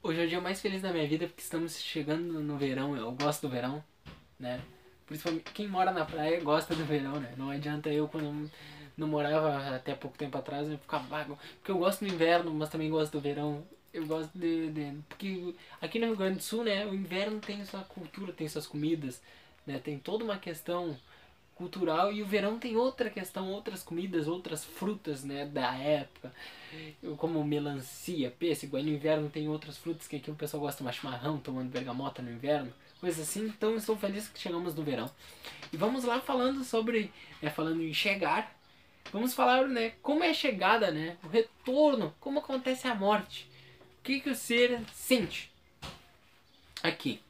Hoje é o dia mais feliz da minha vida porque estamos chegando no verão. Eu gosto do verão, né? Principalmente quem mora na praia gosta do verão, né? Não adianta eu quando não morava até pouco tempo atrás eu ficava vago. Porque eu gosto do inverno, mas também gosto do verão. Eu gosto de, de. Porque aqui no Rio Grande do Sul, né? O inverno tem sua cultura, tem suas comidas, né? Tem toda uma questão cultural e o verão tem outra questão, outras comidas, outras frutas, né, da época, como melancia, pêssego, aí no inverno tem outras frutas que aqui o pessoal gosta mais chimarrão, tomando bergamota no inverno, coisas assim, então estou feliz que chegamos no verão. E vamos lá falando sobre, né, falando em chegar, vamos falar, né, como é a chegada, né, o retorno, como acontece a morte, o que que o ser sente. Aqui.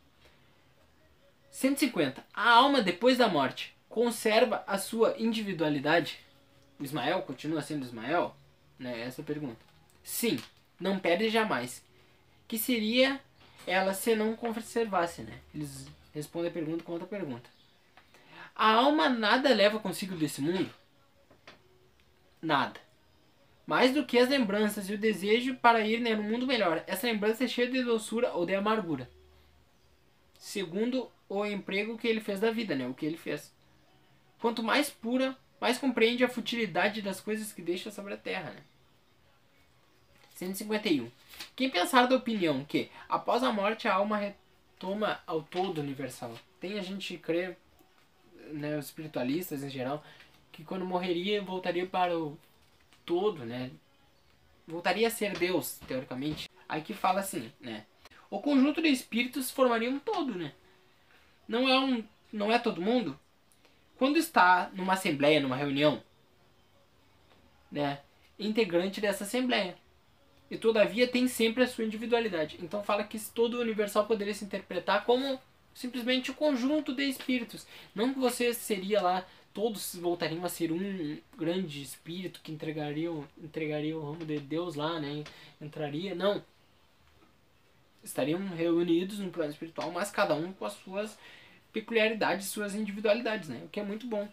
150. A alma depois da morte conserva a sua individualidade? Ismael continua sendo Ismael? Né? Essa é a pergunta. Sim, não perde jamais. Que seria ela se não conservasse, né? Eles respondem a pergunta com outra pergunta. A alma nada leva consigo desse mundo? Nada. Mais do que as lembranças e o desejo para ir né, no mundo melhor. Essa lembrança é cheia de doçura ou de amargura. Segundo o emprego que ele fez da vida, né? O que ele fez. Quanto mais pura, mais compreende a futilidade das coisas que deixa sobre a terra. Né? 151. Quem pensar da opinião que, após a morte, a alma retoma ao todo universal? Tem a gente crer, né, os espiritualistas em geral, que quando morreria voltaria para o todo, né? Voltaria a ser Deus, teoricamente. Aí que fala assim, né? O conjunto de espíritos formaria um todo, né? Não é um, não é todo mundo, quando está numa assembleia, numa reunião, né, integrante dessa assembleia. E todavia tem sempre a sua individualidade. Então fala que todo o universal poderia se interpretar como simplesmente o conjunto de espíritos. Não que você seria lá, todos voltariam a ser um grande espírito que entregaria, entregaria o ramo de Deus lá, né? Entraria. Não. Estariam reunidos no plano espiritual, mas cada um com as suas peculiaridades, suas individualidades, né? O que é muito bom.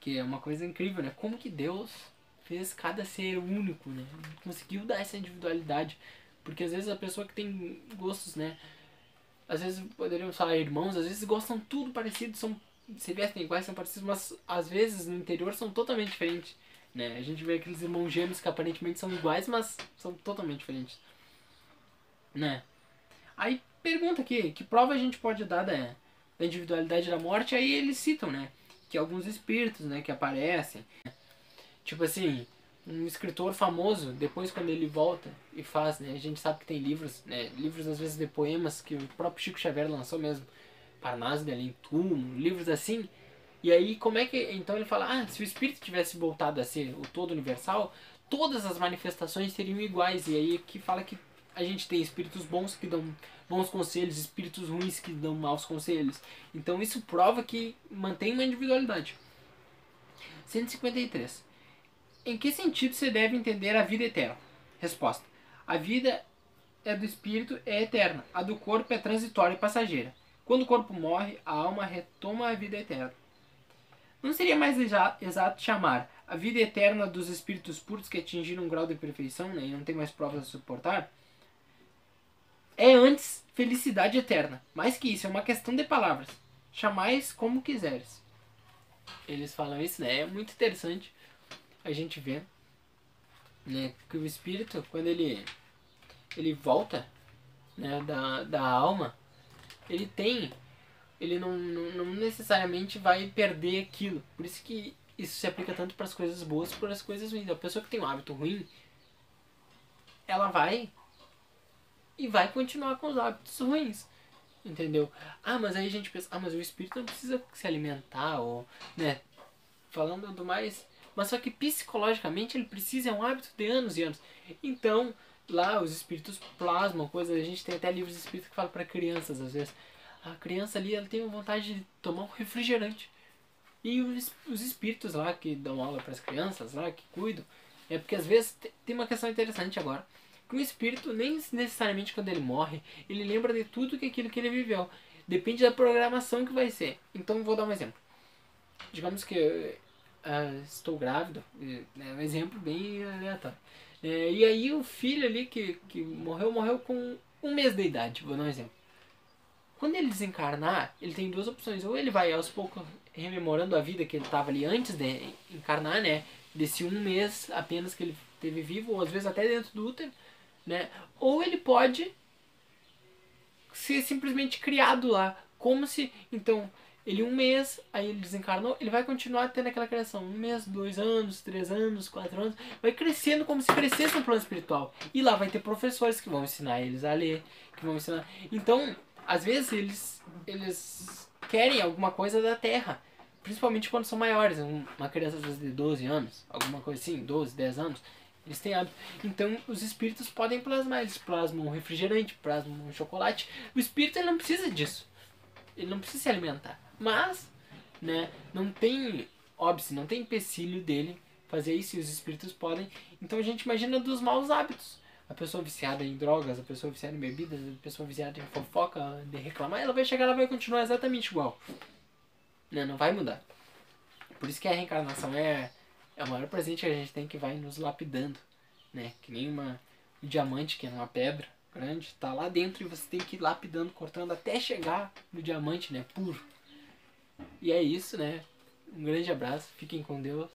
Que é uma coisa incrível, né? Como que Deus fez cada ser único, né? Conseguiu dar essa individualidade. Porque às vezes a pessoa que tem gostos, né? Às vezes poderiam falar irmãos, às vezes gostam tudo parecido, são se vestem iguais, são parecidos, mas às vezes no interior são totalmente diferentes. Né? A gente vê aqueles irmãos gêmeos que aparentemente são iguais, mas são totalmente diferentes. Né? Aí pergunta aqui, que prova a gente pode dar da, da individualidade da morte? Aí eles citam, né? Que alguns espíritos, né, que aparecem. Tipo assim, um escritor famoso, depois quando ele volta e faz, né? A gente sabe que tem livros, né? Livros às vezes de poemas que o próprio Chico Xavier lançou mesmo. Parnaso de Além Túmulo, livros assim. E aí como é que... Então ele fala, ah, se o espírito tivesse voltado a ser o todo universal, todas as manifestações seriam iguais. E aí que fala que a gente tem espíritos bons que dão bons conselhos, espíritos ruins que dão maus conselhos. Então isso prova que mantém uma individualidade. 153. Em que sentido você deve entender a vida eterna? Resposta. A vida é do espírito é eterna, a do corpo é transitória e passageira. Quando o corpo morre, a alma retoma a vida eterna. Não seria mais exato chamar a vida eterna dos espíritos puros que atingiram um grau de perfeição né, e não tem mais provas a suportar? É antes felicidade eterna. Mais que isso, é uma questão de palavras. Chamais como quiseres. Eles falam isso, né? É muito interessante a gente ver né, que o espírito, quando ele, ele volta né, da, da alma, ele tem. Ele não, não, não necessariamente vai perder aquilo. Por isso que isso se aplica tanto para as coisas boas como para as coisas ruins. A pessoa que tem um hábito ruim, ela vai e vai continuar com os hábitos ruins. Entendeu? Ah, mas aí a gente pensa, ah, mas o espírito não precisa se alimentar, ou, né? Falando do mais. Mas só que psicologicamente ele precisa, é um hábito de anos e anos. Então, lá os espíritos plasmam coisas. A gente tem até livros de espírito que falam para crianças, às vezes. A criança ali, ela tem vontade de tomar um refrigerante. E os, os espíritos lá que dão aula para as crianças, lá que cuidam, é porque às vezes tem uma questão interessante agora que o espírito, nem necessariamente quando ele morre, ele lembra de tudo que aquilo que ele viveu. Depende da programação que vai ser. Então vou dar um exemplo. Digamos que uh, estou grávido, né, um exemplo bem aleatório. É, e aí o filho ali que, que morreu, morreu com um mês de idade, vou dar um exemplo. Quando ele desencarnar, ele tem duas opções. Ou ele vai aos poucos rememorando a vida que ele estava ali antes de encarnar, né? Desse um mês apenas que ele teve vivo, ou às vezes até dentro do útero, né? Ou ele pode ser simplesmente criado lá. Como se, então, ele um mês, aí ele desencarnou, ele vai continuar tendo aquela criação. Um mês, dois anos, três anos, quatro anos. Vai crescendo como se crescesse no plano espiritual. E lá vai ter professores que vão ensinar eles a ler, que vão ensinar. Então, às vezes eles, eles querem alguma coisa da Terra. Principalmente quando são maiores. Uma criança às vezes de 12 anos, alguma coisa assim, 12, 10 anos. Eles têm hábito. Então os espíritos podem plasmar. Eles plasmam um refrigerante, plasmam um chocolate. O espírito ele não precisa disso. Ele não precisa se alimentar. Mas, né, não tem óbice, não tem empecilho dele fazer isso e os espíritos podem. Então a gente imagina dos maus hábitos. A pessoa viciada em drogas, a pessoa viciada em bebidas, a pessoa viciada em fofoca, de reclamar, ela vai chegar, ela vai continuar exatamente igual. Né? Não vai mudar. Por isso que a reencarnação é, é o maior presente que a gente tem que vai nos lapidando. Né? Que nem uma, um diamante que é uma pedra grande, tá lá dentro e você tem que ir lapidando, cortando até chegar no diamante, né? Puro. E é isso, né? Um grande abraço, fiquem com Deus